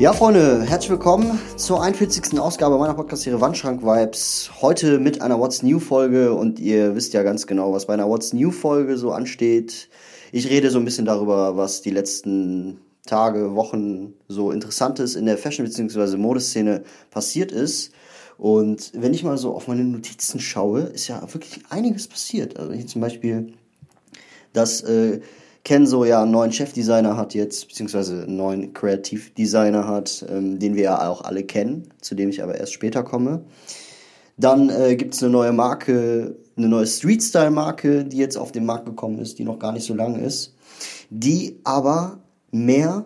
Ja, Freunde, herzlich willkommen zur 41. Ausgabe meiner Podcast-Serie Wandschrank Vibes. Heute mit einer What's New Folge und ihr wisst ja ganz genau, was bei einer What's New Folge so ansteht. Ich rede so ein bisschen darüber, was die letzten Tage, Wochen so Interessantes in der Fashion- bzw. Modeszene passiert ist. Und wenn ich mal so auf meine Notizen schaue, ist ja wirklich einiges passiert. Also hier zum Beispiel, dass äh, Kenzo ja einen neuen Chefdesigner hat jetzt, beziehungsweise einen neuen Kreativdesigner hat, ähm, den wir ja auch alle kennen, zu dem ich aber erst später komme. Dann äh, gibt es eine neue Marke, eine neue Street-Style-Marke, die jetzt auf den Markt gekommen ist, die noch gar nicht so lang ist, die aber mehr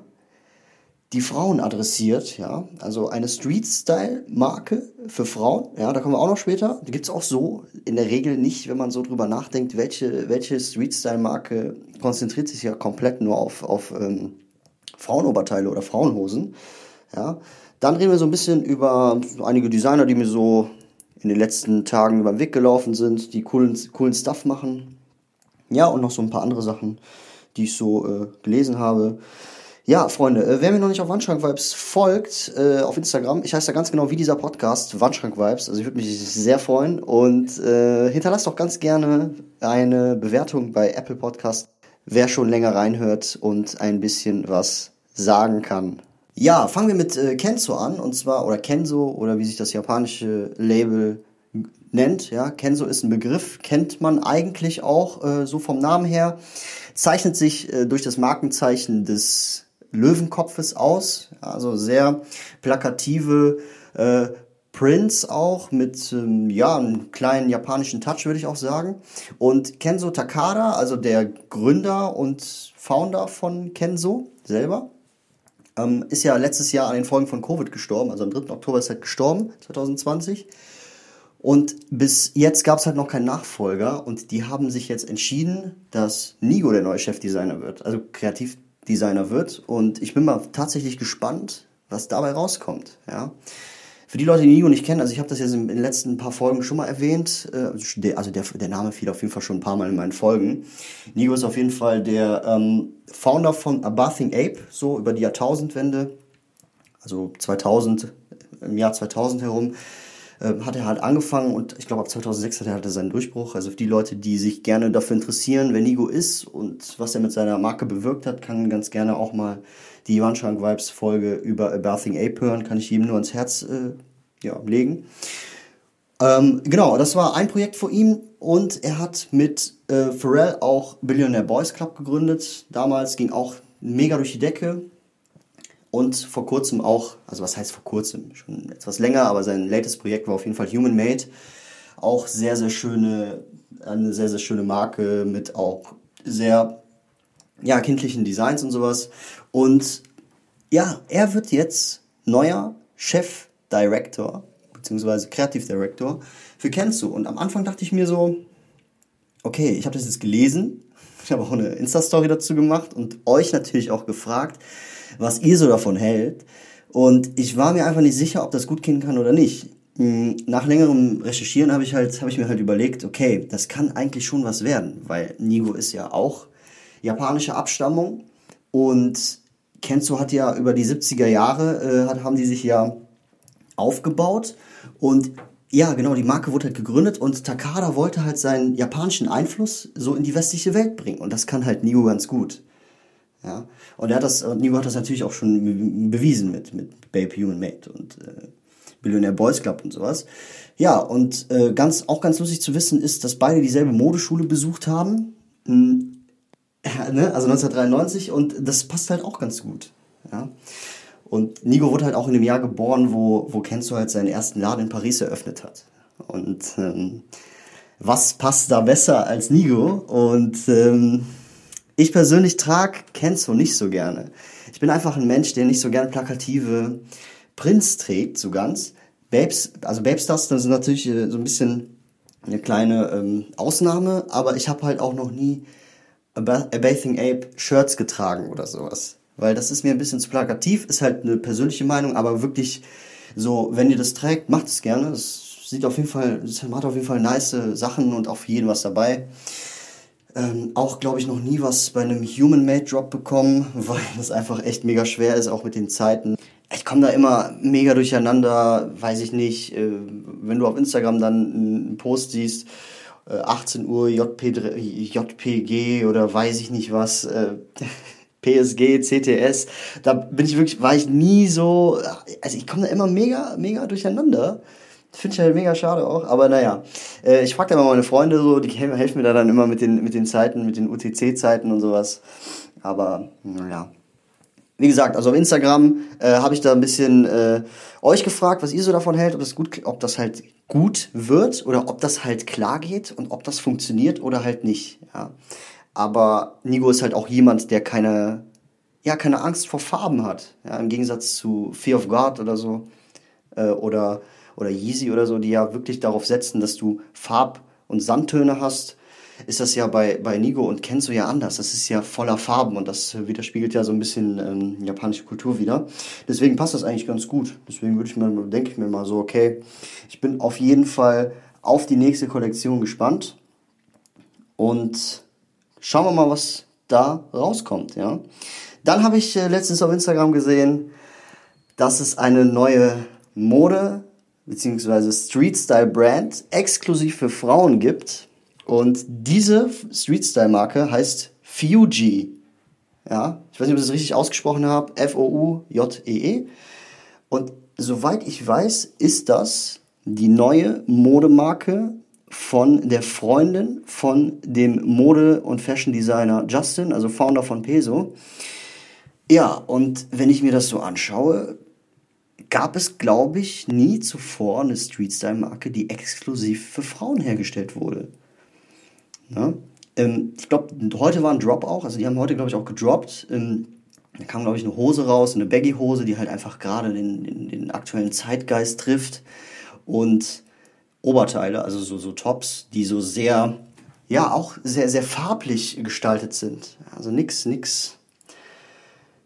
die Frauen adressiert, ja, also eine Street-Style-Marke für Frauen, ja, da kommen wir auch noch später. Die gibt's auch so in der Regel nicht, wenn man so drüber nachdenkt, welche, welche Street-Style-Marke konzentriert sich ja komplett nur auf, auf ähm, Frauenoberteile oder Frauenhosen, ja. Dann reden wir so ein bisschen über einige Designer, die mir so in den letzten Tagen über den Weg gelaufen sind, die coolen, coolen Stuff machen. Ja, und noch so ein paar andere Sachen, die ich so äh, gelesen habe. Ja, Freunde, äh, wer mir noch nicht auf Wandschrank Vibes folgt, äh, auf Instagram, ich heiße da ganz genau wie dieser Podcast, Wandschrank Vibes, also ich würde mich sehr freuen und äh, hinterlasst doch ganz gerne eine Bewertung bei Apple Podcast, wer schon länger reinhört und ein bisschen was sagen kann. Ja, fangen wir mit äh, Kenzo an, und zwar, oder Kenzo, oder wie sich das japanische Label nennt, ja, Kenzo ist ein Begriff, kennt man eigentlich auch äh, so vom Namen her, zeichnet sich äh, durch das Markenzeichen des Löwenkopfes aus. Also sehr plakative äh, Prints auch mit ähm, ja einem kleinen japanischen Touch würde ich auch sagen. Und Kenzo Takada, also der Gründer und Founder von Kenzo selber, ähm, ist ja letztes Jahr an den Folgen von Covid gestorben. Also am 3. Oktober ist er gestorben, 2020. Und bis jetzt gab es halt noch keinen Nachfolger und die haben sich jetzt entschieden, dass Nigo der neue Chefdesigner wird. Also kreativ Designer wird. Und ich bin mal tatsächlich gespannt, was dabei rauskommt. Ja. Für die Leute, die Nigo nicht kennen, also ich habe das jetzt in den letzten paar Folgen schon mal erwähnt, äh, also der, der Name fiel auf jeden Fall schon ein paar Mal in meinen Folgen. Nigo ist auf jeden Fall der ähm, Founder von A Bathing Ape, so über die Jahrtausendwende, also 2000, im Jahr 2000 herum, hat er halt angefangen und ich glaube ab 2006 hat er halt seinen Durchbruch. Also für die Leute, die sich gerne dafür interessieren, wer Nigo ist und was er mit seiner Marke bewirkt hat, kann ganz gerne auch mal die Wandschrank Vibes Folge über A Bathing Ape hören, kann ich ihm nur ans Herz äh, ja, legen. Ähm, genau, das war ein Projekt von ihm und er hat mit äh, Pharrell auch Billionaire Boys Club gegründet. Damals ging auch mega durch die Decke und vor kurzem auch, also was heißt vor kurzem, schon etwas länger, aber sein latest Projekt war auf jeden Fall Human Made. Auch sehr, sehr schöne, eine sehr, sehr schöne Marke mit auch sehr, ja, kindlichen Designs und sowas. Und ja, er wird jetzt neuer Chef Director, beziehungsweise Creative Director für Kenzo. Und am Anfang dachte ich mir so, okay, ich habe das jetzt gelesen, ich habe auch eine Insta-Story dazu gemacht und euch natürlich auch gefragt, was ihr so davon hält. Und ich war mir einfach nicht sicher, ob das gut gehen kann oder nicht. Hm, nach längerem Recherchieren habe ich halt, habe ich mir halt überlegt, okay, das kann eigentlich schon was werden, weil Nigo ist ja auch japanische Abstammung und Kenzo hat ja über die 70er Jahre, äh, hat, haben die sich ja aufgebaut und ja, genau, die Marke wurde halt gegründet und Takada wollte halt seinen japanischen Einfluss so in die westliche Welt bringen und das kann halt Nigo ganz gut. Ja. Und er hat das, Nigo hat das natürlich auch schon bewiesen mit, mit Babe Human Made und äh, Billionaire Boys Club und sowas. Ja, und äh, ganz, auch ganz lustig zu wissen ist, dass beide dieselbe Modeschule besucht haben. Hm, ja, ne? Also 1993 und das passt halt auch ganz gut. Ja. Und Nigo wurde halt auch in dem Jahr geboren, wo, wo Kenzo halt seinen ersten Laden in Paris eröffnet hat. Und ähm, was passt da besser als Nigo? Und ähm, ich persönlich trage Kenzo nicht so gerne. Ich bin einfach ein Mensch, der nicht so gerne plakative Prints trägt, so ganz. Babes, also Babestars, ist natürlich äh, so ein bisschen eine kleine ähm, Ausnahme, aber ich habe halt auch noch nie A, ba A Bathing Ape Shirts getragen oder sowas. Weil das ist mir ein bisschen zu plakativ, ist halt eine persönliche Meinung, aber wirklich so, wenn ihr das trägt, macht es gerne. Das sieht auf jeden Fall, das hat auf jeden Fall nice Sachen und auch für jeden was dabei. Ähm, auch, glaube ich, noch nie was bei einem Human-Made-Drop bekommen, weil das einfach echt mega schwer ist, auch mit den Zeiten. Ich komme da immer mega durcheinander, weiß ich nicht. Äh, wenn du auf Instagram dann einen Post siehst, äh, 18 Uhr JP, JPG oder weiß ich nicht was, äh, PSG, CTS, da bin ich wirklich, war ich nie so, also ich komme da immer mega, mega durcheinander. Finde ich halt mega schade auch, aber naja. Äh, ich frage da immer meine Freunde so, die helfen mir da dann immer mit den, mit den Zeiten, mit den UTC-Zeiten und sowas. Aber naja. Wie gesagt, also auf Instagram äh, habe ich da ein bisschen äh, euch gefragt, was ihr so davon hält, ob das gut, ob das halt gut wird oder ob das halt klar geht und ob das funktioniert oder halt nicht. Ja. Aber Nigo ist halt auch jemand, der keine, ja, keine Angst vor Farben hat. Ja, Im Gegensatz zu Fear of God oder so. Äh, oder oder Yeezy oder so, die ja wirklich darauf setzen, dass du Farb- und Sandtöne hast, ist das ja bei, bei Nigo und Kenzo ja anders. Das ist ja voller Farben und das widerspiegelt ja so ein bisschen ähm, japanische Kultur wieder. Deswegen passt das eigentlich ganz gut. Deswegen würde ich mir, denke ich mir mal so, okay, ich bin auf jeden Fall auf die nächste Kollektion gespannt und schauen wir mal, was da rauskommt, ja. Dann habe ich äh, letztens auf Instagram gesehen, dass es eine neue Mode beziehungsweise Street Style Brand exklusiv für Frauen gibt. Und diese Street Style Marke heißt Fuji. Ja, ich weiß nicht, ob ich das richtig ausgesprochen habe. F-O-U-J-E-E. -E. Und soweit ich weiß, ist das die neue Modemarke von der Freundin von dem Mode- und Fashion Designer Justin, also Founder von Peso. Ja, und wenn ich mir das so anschaue, gab es, glaube ich, nie zuvor eine Street-Style-Marke, die exklusiv für Frauen hergestellt wurde. Ja? Ähm, ich glaube, heute war ein Drop auch, also die haben heute, glaube ich, auch gedroppt. Ähm, da kam, glaube ich, eine Hose raus, eine Baggy-Hose, die halt einfach gerade den, den, den, aktuellen Zeitgeist trifft. Und Oberteile, also so, so Tops, die so sehr, ja, auch sehr, sehr farblich gestaltet sind. Also nix, nix,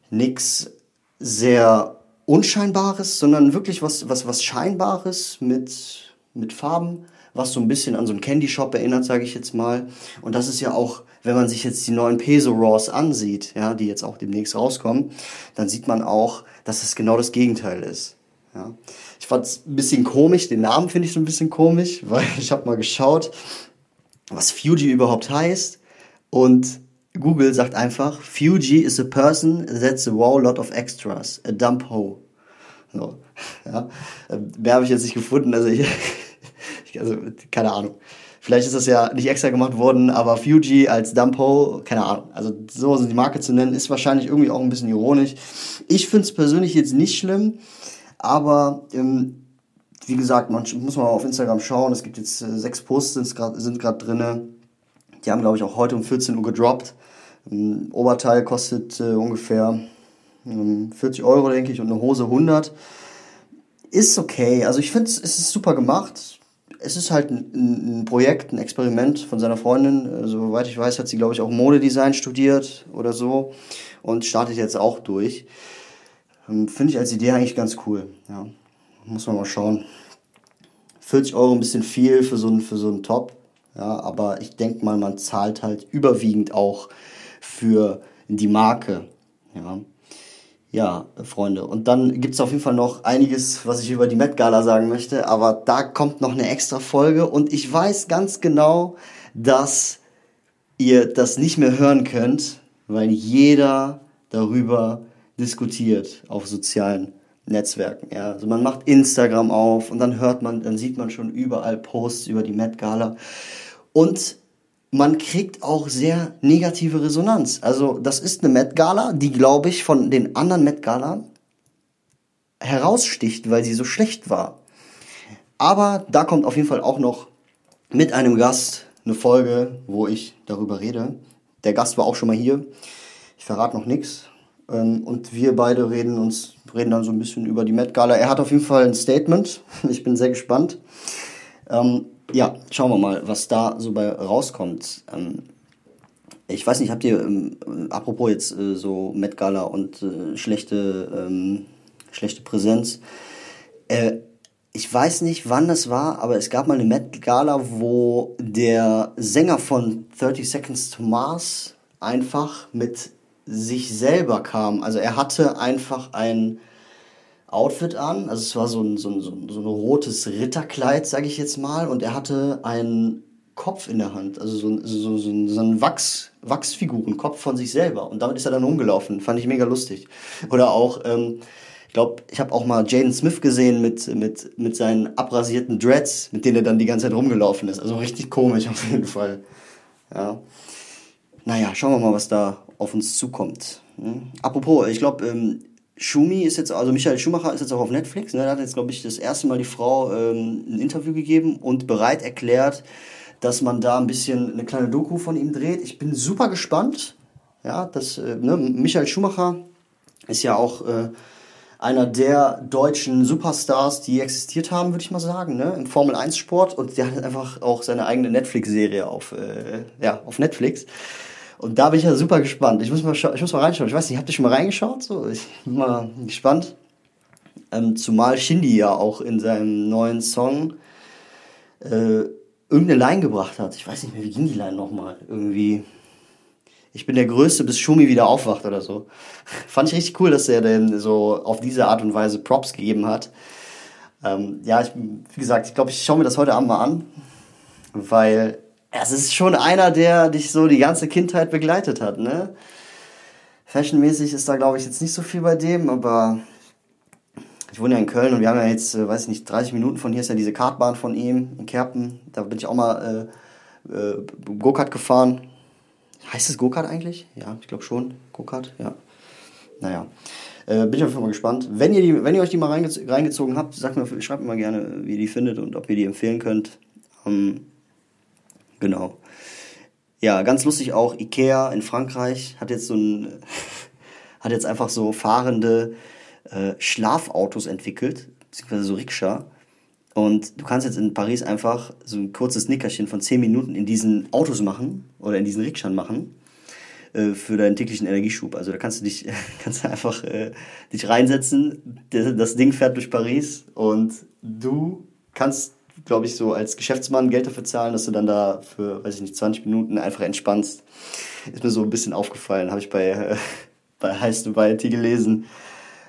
nix sehr Unscheinbares, sondern wirklich was, was, was Scheinbares mit, mit Farben, was so ein bisschen an so einen Candy Shop erinnert, sage ich jetzt mal. Und das ist ja auch, wenn man sich jetzt die neuen Peso Raws ansieht, ja, die jetzt auch demnächst rauskommen, dann sieht man auch, dass es genau das Gegenteil ist. Ja. Ich fand es ein bisschen komisch, den Namen finde ich so ein bisschen komisch, weil ich habe mal geschaut, was Fuji überhaupt heißt. Und Google sagt einfach, Fuji is a person that's a wow lot of extras, a dump hoe. So, ja. Mehr habe ich jetzt nicht gefunden, also ich, also keine Ahnung. Vielleicht ist das ja nicht extra gemacht worden, aber Fuji als Dumpo, keine Ahnung. Also so die Marke zu nennen, ist wahrscheinlich irgendwie auch ein bisschen ironisch. Ich finde es persönlich jetzt nicht schlimm, aber ähm, wie gesagt, man muss mal auf Instagram schauen. Es gibt jetzt äh, sechs Posts sind gerade drinne. Die haben, glaube ich, auch heute um 14 Uhr gedroppt. Ein Oberteil kostet äh, ungefähr ähm, 40 Euro, denke ich, und eine Hose 100. Ist okay. Also ich finde, es ist super gemacht. Es ist halt ein, ein, Projekt, ein Experiment von seiner Freundin. Also, soweit ich weiß, hat sie, glaube ich, auch Modedesign studiert oder so und startet jetzt auch durch. Ähm, finde ich als Idee eigentlich ganz cool. Ja, muss man mal schauen. 40 Euro ein bisschen viel für so einen, für so einen Top. Ja, aber ich denke mal, man zahlt halt überwiegend auch für die Marke. Ja, ja Freunde. Und dann gibt es auf jeden Fall noch einiges, was ich über die Met Gala sagen möchte. Aber da kommt noch eine extra Folge. Und ich weiß ganz genau, dass ihr das nicht mehr hören könnt, weil jeder darüber diskutiert auf sozialen Netzwerken. Ja, also man macht Instagram auf und dann hört man, dann sieht man schon überall Posts über die Met Gala. Und man kriegt auch sehr negative Resonanz. Also das ist eine Met Gala, die glaube ich von den anderen Met Gala heraussticht, weil sie so schlecht war. Aber da kommt auf jeden Fall auch noch mit einem Gast eine Folge, wo ich darüber rede. Der Gast war auch schon mal hier. Ich verrate noch nichts. Ähm, und wir beide reden uns, reden dann so ein bisschen über die Met Gala. Er hat auf jeden Fall ein Statement. Ich bin sehr gespannt. Ja, schauen wir mal, was da so bei rauskommt. Ähm, ich weiß nicht, habt ihr, ähm, apropos jetzt äh, so Met Gala und äh, schlechte, ähm, schlechte Präsenz, äh, ich weiß nicht, wann das war, aber es gab mal eine Met Gala, wo der Sänger von 30 Seconds to Mars einfach mit sich selber kam. Also er hatte einfach ein Outfit an, also es war so ein, so ein, so ein, rotes Ritterkleid, sage ich jetzt mal, und er hatte einen Kopf in der Hand, also so, so, so, so ein Wachs, Wachsfigurenkopf von sich selber. Und damit ist er dann rumgelaufen. Fand ich mega lustig. Oder auch, ähm, ich glaube, ich habe auch mal Jaden Smith gesehen mit, mit, mit seinen abrasierten Dreads, mit denen er dann die ganze Zeit rumgelaufen ist. Also richtig komisch auf jeden Fall. Ja. Naja, schauen wir mal, was da auf uns zukommt. Hm? Apropos, ich glaube, ähm, Schumi ist jetzt, also Michael Schumacher ist jetzt auch auf Netflix. Ne? Da hat jetzt, glaube ich, das erste Mal die Frau ähm, ein Interview gegeben und bereit erklärt, dass man da ein bisschen eine kleine Doku von ihm dreht. Ich bin super gespannt. Ja, das, äh, ne, Michael Schumacher ist ja auch äh, einer der deutschen Superstars, die existiert haben, würde ich mal sagen, ne, im Formel 1 Sport und der hat einfach auch seine eigene Netflix-Serie auf, äh, ja, auf Netflix. Und da bin ich ja super gespannt. Ich muss mal, ich muss mal reinschauen. Ich weiß nicht, habt ihr schon mal reingeschaut? So, ich bin mal gespannt. Ähm, zumal Shindy ja auch in seinem neuen Song äh, irgendeine Line gebracht hat. Ich weiß nicht mehr, wie ging die Line nochmal? Irgendwie. Ich bin der Größte, bis Schumi wieder aufwacht oder so. Fand ich richtig cool, dass er denn so auf diese Art und Weise Props gegeben hat. Ähm, ja, ich, wie gesagt, ich glaube, ich schaue mir das heute Abend mal an, weil es ist schon einer, der dich so die ganze Kindheit begleitet hat, ne? Fashionmäßig ist da, glaube ich, jetzt nicht so viel bei dem, aber ich wohne ja in Köln und wir haben ja jetzt, äh, weiß ich nicht, 30 Minuten von hier ist ja diese Kartbahn von ihm in Kerpen. Da bin ich auch mal äh, äh, Go-Kart gefahren. Heißt es Go-Kart eigentlich? Ja, ich glaube schon. Go-Kart, ja. Naja. Äh, bin ich auf jeden Fall gespannt. Wenn ihr, die, wenn ihr euch die mal reinge reingezogen habt, sagt mir, schreibt mir mal gerne, wie ihr die findet und ob ihr die empfehlen könnt. Ähm, genau. Ja, ganz lustig auch, Ikea in Frankreich hat jetzt so ein, hat jetzt einfach so fahrende äh, Schlafautos entwickelt, beziehungsweise so Rikscha. Und du kannst jetzt in Paris einfach so ein kurzes Nickerchen von 10 Minuten in diesen Autos machen oder in diesen Rikschern machen äh, für deinen täglichen Energieschub. Also da kannst du dich kannst du einfach äh, dich reinsetzen, das Ding fährt durch Paris und du kannst, glaube ich, so als Geschäftsmann Geld dafür zahlen, dass du dann da für, weiß ich nicht, 20 Minuten einfach entspannst. Ist mir so ein bisschen aufgefallen, habe ich bei, äh, bei Heiß Dubai gelesen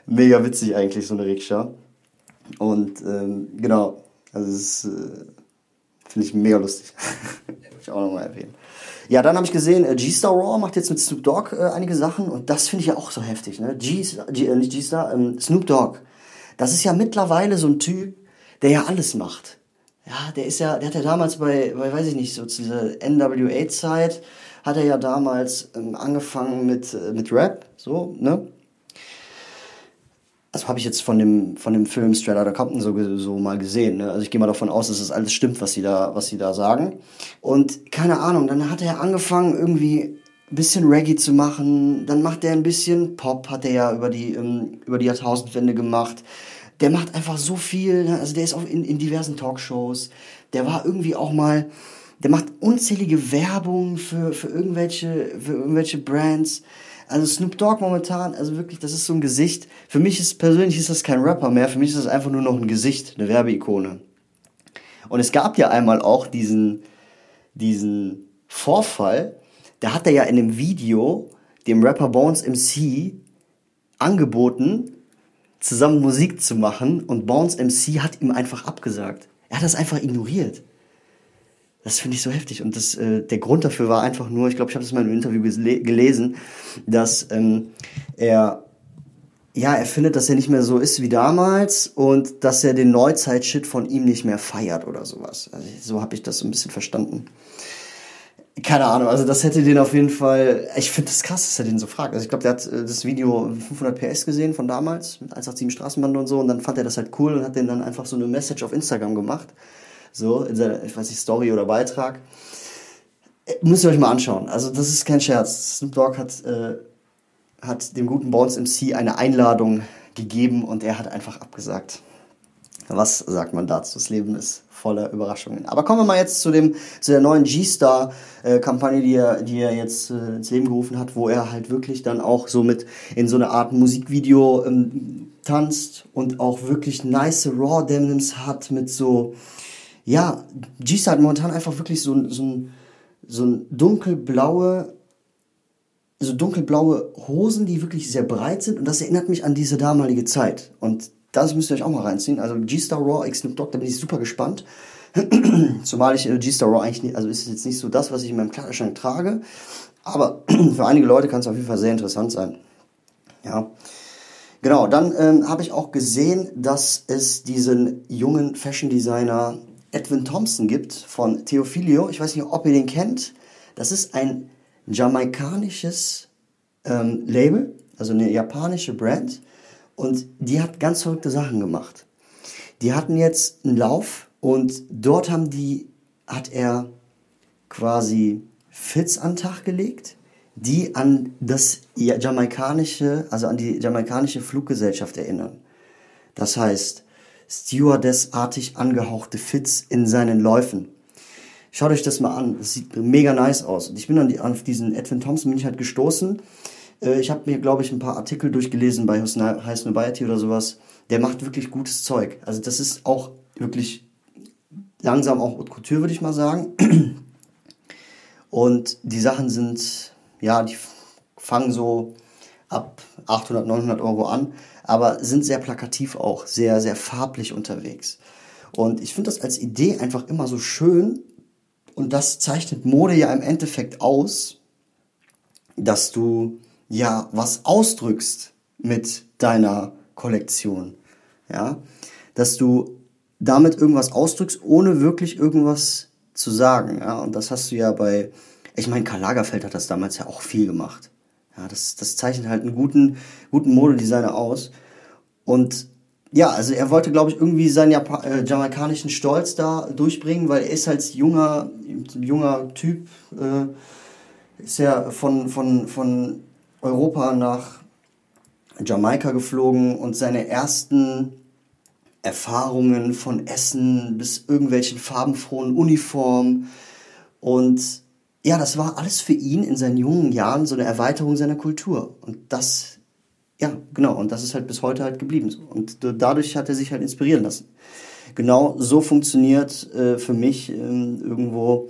mega witzig eigentlich, so eine Rikscha. Und ähm, genau, also das äh, finde ich mega lustig. Würde ich auch nochmal erwähnen. Ja, dann habe ich gesehen, äh, G-Star Raw macht jetzt mit Snoop Dogg äh, einige Sachen und das finde ich ja auch so heftig. Ne? G, G äh, nicht G-Star, ähm, Snoop Dogg. Das ist ja mittlerweile so ein Typ, der ja alles macht. Ja, der ist ja, der hat ja damals bei, bei weiß ich nicht, so zu dieser NWA-Zeit, hat er ja damals ähm, angefangen mit, äh, mit Rap, so, ne? also habe ich jetzt von dem, von dem Film Straight Outta Compton so, so mal gesehen. Ne? Also ich gehe mal davon aus, dass das alles stimmt, was sie da, was sie da sagen. Und keine Ahnung, dann hat er angefangen, irgendwie ein bisschen Reggae zu machen. Dann macht er ein bisschen Pop, hat er ja über die, ähm, über die Jahrtausendwende gemacht. Der macht einfach so viel, ne? also der ist auch in, in diversen Talkshows. Der war irgendwie auch mal, der macht unzählige Werbung für, für irgendwelche, für irgendwelche Brands. Also Snoop Dogg momentan, also wirklich, das ist so ein Gesicht. Für mich ist persönlich ist das kein Rapper mehr, für mich ist das einfach nur noch ein Gesicht, eine Werbeikone. Und es gab ja einmal auch diesen, diesen Vorfall, da hat er ja in einem Video dem Rapper Bones MC angeboten, zusammen Musik zu machen und Bones MC hat ihm einfach abgesagt. Er hat das einfach ignoriert. Das finde ich so heftig. Und das, äh, der Grund dafür war einfach nur, ich glaube, ich habe das mal im Interview gelesen, dass ähm, er ja, er findet, dass er nicht mehr so ist wie damals und dass er den Neuzeit-Shit von ihm nicht mehr feiert oder sowas. Also so habe ich das so ein bisschen verstanden. Keine Ahnung, also das hätte den auf jeden Fall, ich finde das krass, dass er den so fragt. Also ich glaube, der hat äh, das Video 500 PS gesehen von damals mit 187 Straßenbande und so und dann fand er das halt cool und hat den dann einfach so eine Message auf Instagram gemacht so in seiner, ich weiß nicht, Story oder Beitrag. Äh, müsst ihr euch mal anschauen. Also das ist kein Scherz. Snoop Dogg hat äh, hat dem guten Bones MC eine Einladung gegeben und er hat einfach abgesagt. Was sagt man dazu? Das Leben ist voller Überraschungen. Aber kommen wir mal jetzt zu dem zu der neuen G-Star-Kampagne, die er, die er jetzt äh, ins Leben gerufen hat, wo er halt wirklich dann auch so mit in so eine Art Musikvideo ähm, tanzt und auch wirklich nice Raw Denims hat mit so ja G-Star hat momentan einfach wirklich so so ein so ein dunkelblaue so dunkelblaue Hosen, die wirklich sehr breit sind und das erinnert mich an diese damalige Zeit und das müsst ihr euch auch mal reinziehen. Also G-Star Raw X Snoop Dogg, da bin ich super gespannt. Zumal ich äh, G-Star Raw eigentlich nicht, also ist jetzt nicht so das, was ich in meinem Kleiderschrank trage. Aber für einige Leute kann es auf jeden Fall sehr interessant sein. Ja. Genau, dann ähm, habe ich auch gesehen, dass es diesen jungen Fashion Designer Edwin Thompson gibt von Theophilio. Ich weiß nicht, ob ihr den kennt. Das ist ein jamaikanisches ähm, Label, also eine japanische Brand. Und die hat ganz verrückte Sachen gemacht. Die hatten jetzt einen Lauf und dort haben die, hat er quasi Fits an den Tag gelegt, die an das jamaikanische, also an die jamaikanische Fluggesellschaft erinnern. Das heißt, Stewardess-artig angehauchte Fits in seinen Läufen. Schaut euch das mal an. Das sieht mega nice aus. Und ich bin an, die, auf diesen Edwin Thompson bin ich halt gestoßen äh, ich habe mir, glaube ich, ein paar Artikel durchgelesen bei High Snobiety oder sowas. Der macht wirklich gutes Zeug. Also das ist auch wirklich langsam auch Haute Couture, würde ich mal sagen. Und die Sachen sind, ja, die fangen so ab 800, 900 Euro an, aber sind sehr plakativ auch, sehr, sehr farblich unterwegs. Und ich finde das als Idee einfach immer so schön und das zeichnet Mode ja im Endeffekt aus, dass du ja was ausdrückst mit deiner Kollektion. Ja, dass du damit irgendwas ausdrückst, ohne wirklich irgendwas zu sagen. Ja, und das hast du ja bei, ich meine, Karl Lagerfeld hat das damals ja auch viel gemacht. Ja, das, das zeichnet halt einen guten, guten Modedesigner aus. Und ja, also er wollte, glaube ich, irgendwie seinen Japa äh, jamaikanischen Stolz da durchbringen, weil er ist als junger, junger Typ, äh, ist ja von, von, von Europa nach Jamaika geflogen und seine ersten Erfahrungen von Essen bis irgendwelchen farbenfrohen Uniformen. Und ja, das war alles für ihn in seinen jungen Jahren so eine Erweiterung seiner Kultur. Und das, ja, genau, und das ist halt bis heute halt geblieben. Und dadurch hat er sich halt inspirieren lassen. Genau so funktioniert äh, für mich äh, irgendwo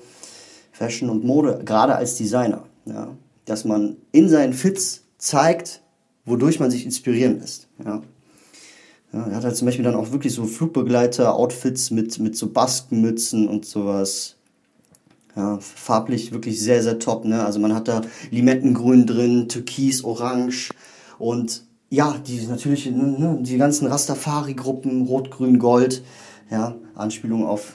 Fashion und Mode, gerade als Designer. Ja dass man in seinen Fits zeigt, wodurch man sich inspirieren lässt. Ja. Ja, er hat halt zum Beispiel dann auch wirklich so Flugbegleiter-Outfits mit, mit so Baskenmützen und sowas. Ja, farblich wirklich sehr, sehr top. Ne? Also man hat da Limettengrün drin, Türkis, Orange und ja, die natürlich, ne, die ganzen Rastafari-Gruppen, Rot, Grün, Gold. Ja, Anspielung auf,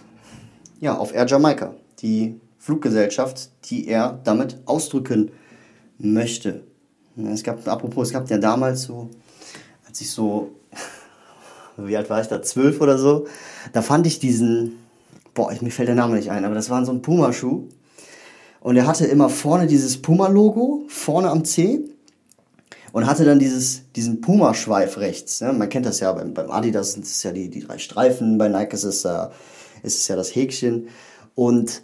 ja, auf Air Jamaica, die Fluggesellschaft, die er damit ausdrücken möchte. Es gab, apropos, es gab ja damals so, als ich so, wie alt war ich da, zwölf oder so, da fand ich diesen, boah, mir fällt der Name nicht ein, aber das war so ein Puma-Schuh. Und er hatte immer vorne dieses Puma-Logo, vorne am C. Und hatte dann dieses, diesen Puma-Schweif rechts. Ne? Man kennt das ja beim, beim Adidas, sind es ja die, die drei Streifen, bei Nike ist es, äh, ist es ja das Häkchen. Und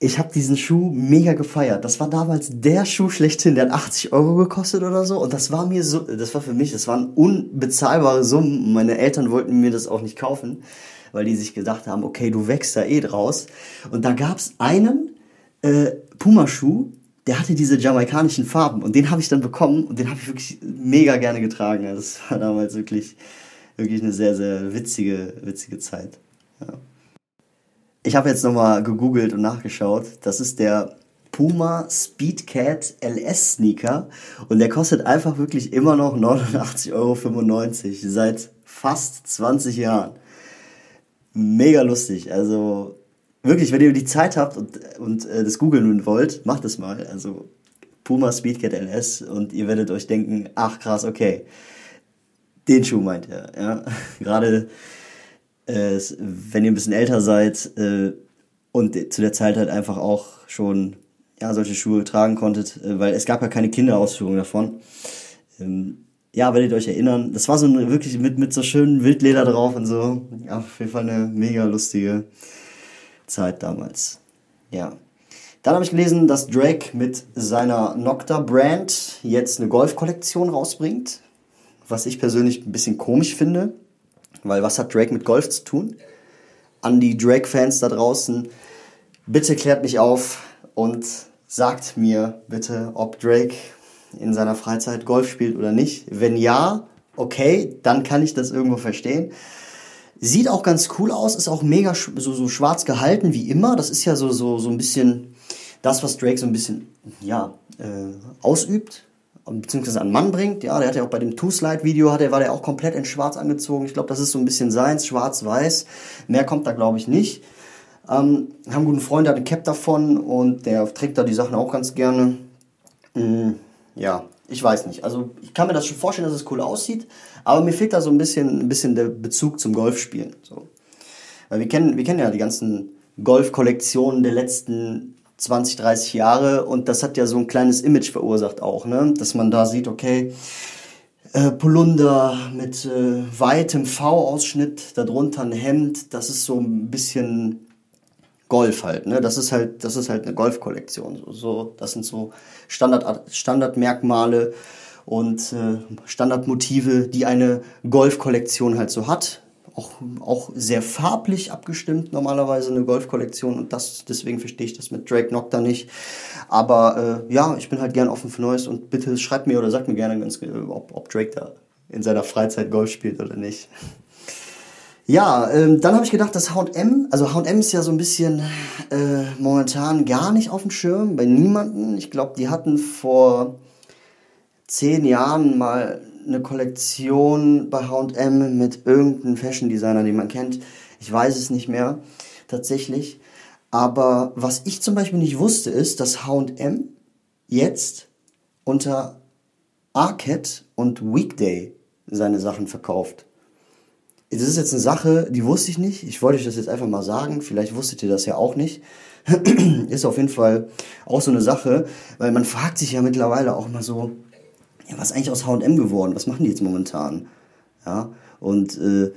ich habe diesen Schuh mega gefeiert. Das war damals der Schuh schlechthin, der hat 80 Euro gekostet oder so. Und das war mir so, das war für mich, das waren unbezahlbare Summen. Meine Eltern wollten mir das auch nicht kaufen, weil die sich gedacht haben, okay, du wächst da eh draus. Und da gab's einen äh, Puma-Schuh, der hatte diese jamaikanischen Farben und den habe ich dann bekommen und den habe ich wirklich mega gerne getragen. Das war damals wirklich, wirklich eine sehr, sehr witzige, witzige Zeit. Ja. Ich habe jetzt nochmal gegoogelt und nachgeschaut. Das ist der Puma Speedcat LS Sneaker und der kostet einfach wirklich immer noch 89,95 Euro seit fast 20 Jahren. Mega lustig. Also wirklich, wenn ihr die Zeit habt und, und äh, das googeln wollt, macht es mal. Also Puma Speedcat LS und ihr werdet euch denken, ach krass, okay. Den Schuh meint er. Ja. Gerade äh, wenn ihr ein bisschen älter seid äh, und zu der Zeit halt einfach auch schon ja, solche Schuhe tragen konntet, äh, weil es gab ja keine Kinderausführung davon. Ähm, ja, werdet ihr euch erinnern. Das war so ein, wirklich mit, mit so schönen Wildleder drauf und so. Ja, auf jeden Fall eine mega lustige Zeit damals. Ja. Dann habe ich gelesen, dass Drake mit seiner Nocta Brand jetzt eine Golf-Kollektion rausbringt. Was ich persönlich ein bisschen komisch finde. Weil was hat Drake mit Golf zu tun? An die Drake-Fans da draußen, bitte klärt mich auf und sagt mir bitte, ob Drake in seiner Freizeit Golf spielt oder nicht. Wenn ja, okay, dann kann ich das irgendwo verstehen. Sieht auch ganz cool aus, ist auch mega so, so schwarz gehalten wie immer. Das ist ja so, so, so ein bisschen das, was Drake so ein bisschen, ja, äh, ausübt, beziehungsweise an Mann bringt. Ja, der hat ja auch bei dem Two-Slide-Video, war der auch komplett in schwarz angezogen. Ich glaube, das ist so ein bisschen seins, schwarz-weiß. Mehr kommt da, glaube ich, nicht. Ähm, haben einen guten Freund, der hat ein Cap davon und der trägt da die Sachen auch ganz gerne. Mhm ja, ich weiß nicht. Also ich kann mir das schon vorstellen, dass es cool aussieht, aber mir fehlt da so ein bisschen, ein bisschen der Bezug zum Golfspielen. So. Weil wir kennen, wir kennen ja die ganzen Golfkollektionen der letzten 20, 30 Jahre und das hat ja so ein kleines Image verursacht auch, ne? Dass man da sieht, okay, äh, Polunder mit äh, weitem V-Ausschnitt, darunter ein Hemd, das ist so ein bisschen Golf halt, ne? Das ist halt, das ist halt eine Golfkollektion. So, so, das sind so Standard, Standardmerkmale und äh, Standardmotive, die eine Golfkollektion halt so hat. Auch, auch sehr farblich abgestimmt normalerweise eine Golfkollektion und das deswegen verstehe ich das mit Drake Nocta nicht. Aber äh, ja, ich bin halt gern offen für Neues und bitte schreibt mir oder sagt mir gerne ganz, äh, ob, ob Drake da in seiner Freizeit Golf spielt oder nicht. Ja, ähm, dann habe ich gedacht, dass H&M, also H&M ist ja so ein bisschen äh, momentan gar nicht auf dem Schirm, bei niemanden. Ich glaube, die hatten vor zehn Jahren mal eine Kollektion bei H&M mit irgendeinem Fashion Designer, den man kennt. Ich weiß es nicht mehr tatsächlich. Aber was ich zum Beispiel nicht wusste, ist, dass H&M jetzt unter Arcade und Weekday seine Sachen verkauft das ist jetzt eine Sache, die wusste ich nicht. Ich wollte euch das jetzt einfach mal sagen. Vielleicht wusstet ihr das ja auch nicht. ist auf jeden Fall auch so eine Sache, weil man fragt sich ja mittlerweile auch immer so, ja, was ist eigentlich aus H&M geworden? Was machen die jetzt momentan? Ja, und äh,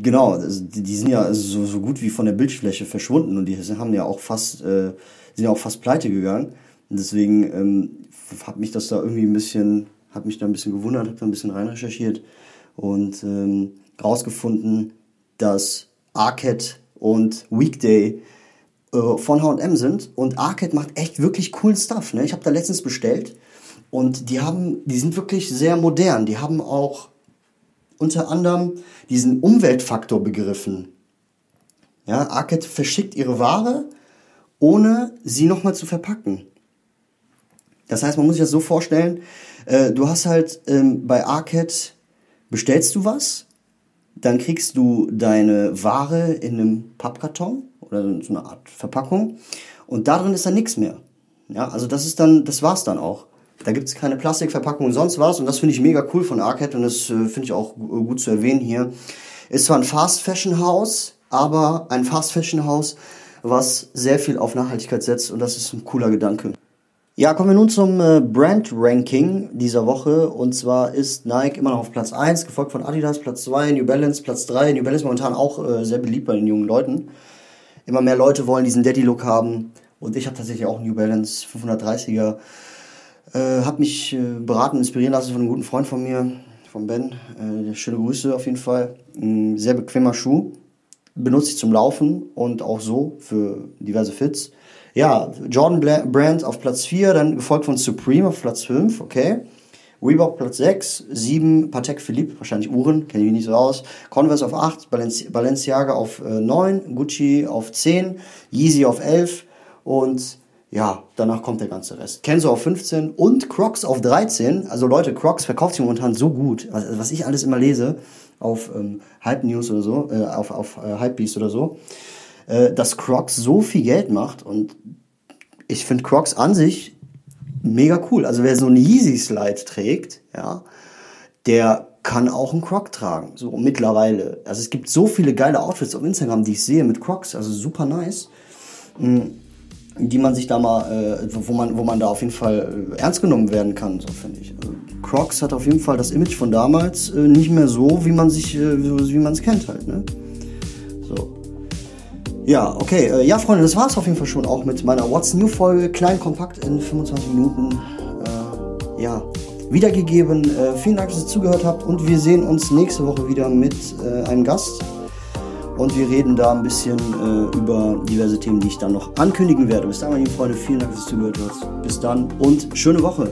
genau, die sind ja so, so gut wie von der Bildfläche verschwunden und die haben ja auch fast, äh, sind ja auch fast pleite gegangen. Und deswegen ähm, hat mich das da irgendwie ein bisschen, hat mich da ein bisschen gewundert, habe da ein bisschen rein recherchiert und ähm, rausgefunden, dass Arcade und Weekday äh, von H&M sind und Arcade macht echt wirklich coolen Stuff. Ne? Ich habe da letztens bestellt und die haben, die sind wirklich sehr modern. Die haben auch unter anderem diesen Umweltfaktor begriffen. Ja, Arcade verschickt ihre Ware, ohne sie nochmal zu verpacken. Das heißt, man muss sich das so vorstellen, äh, du hast halt ähm, bei Arcade bestellst du was, dann kriegst du deine Ware in einem Pappkarton oder so eine Art Verpackung und darin ist dann nichts mehr. Ja, also das ist dann, das war's dann auch. Da gibt's keine Plastikverpackung und sonst was und das finde ich mega cool von Arcade und das äh, finde ich auch gut zu erwähnen hier. Ist zwar ein Fast Fashion Haus, aber ein Fast Fashion Haus, was sehr viel auf Nachhaltigkeit setzt und das ist ein cooler Gedanke. Ja, kommen wir nun zum äh, Brand-Ranking dieser Woche. Und zwar ist Nike immer noch auf Platz 1, gefolgt von Adidas, Platz 2, New Balance, Platz 3. New Balance momentan auch äh, sehr beliebt bei den jungen Leuten. Immer mehr Leute wollen diesen Daddy-Look haben. Und ich habe tatsächlich auch New Balance 530er. Äh, habe mich äh, beraten, inspirieren lassen von einem guten Freund von mir, von Ben. Äh, schöne Grüße auf jeden Fall. Ein sehr bequemer Schuh. Benutze ich zum Laufen und auch so für diverse Fits. Ja, Jordan Brand auf Platz 4, dann gefolgt von Supreme auf Platz 5, okay. Reebok Platz 6, 7 Patek Philippe, wahrscheinlich Uhren, kenne ich nicht so aus. Converse auf 8, Balenci Balenciaga auf äh, 9, Gucci auf 10, Yeezy auf 11 und ja, danach kommt der ganze Rest. Kenzo auf 15 und Crocs auf 13. Also Leute, Crocs verkauft sich momentan so gut, was, was ich alles immer lese auf ähm, Hype News oder so, äh, auf, auf äh, Hypebeast oder so äh, dass Crocs so viel Geld macht und ich finde Crocs an sich mega cool. Also wer so einen Yeezy Slide trägt, ja, der kann auch einen Croc tragen, so mittlerweile. Also es gibt so viele geile Outfits auf Instagram, die ich sehe mit Crocs, also super nice. Mm, die man sich da mal, äh, wo man, wo man da auf jeden Fall äh, ernst genommen werden kann, so finde ich. Also Crocs hat auf jeden Fall das Image von damals äh, nicht mehr so, wie man sich, äh, wie man es kennt halt, ne? So. Ja, okay. Äh, ja, Freunde, das war es auf jeden Fall schon auch mit meiner What's New Folge. Klein, kompakt in 25 Minuten. Äh, ja, wiedergegeben. Vielen Dank, dass ihr zugehört habt und wir sehen uns nächste Woche wieder mit einem Gast. Und wir reden da ein bisschen äh, über diverse Themen, die ich dann noch ankündigen werde. Bis dann, meine lieben Freunde, vielen Dank, zugehört habt. Bis dann und schöne Woche.